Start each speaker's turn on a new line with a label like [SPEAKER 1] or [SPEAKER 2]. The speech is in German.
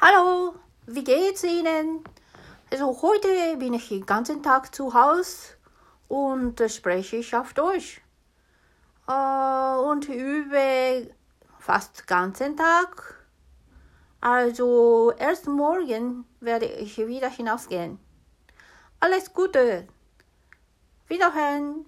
[SPEAKER 1] Hallo, wie geht's Ihnen? Also heute bin ich den ganzen Tag zu Hause und spreche ich auf Deutsch. Äh, und übe fast den ganzen Tag. Also erst morgen werde ich wieder hinausgehen. Alles Gute. Wiederhören.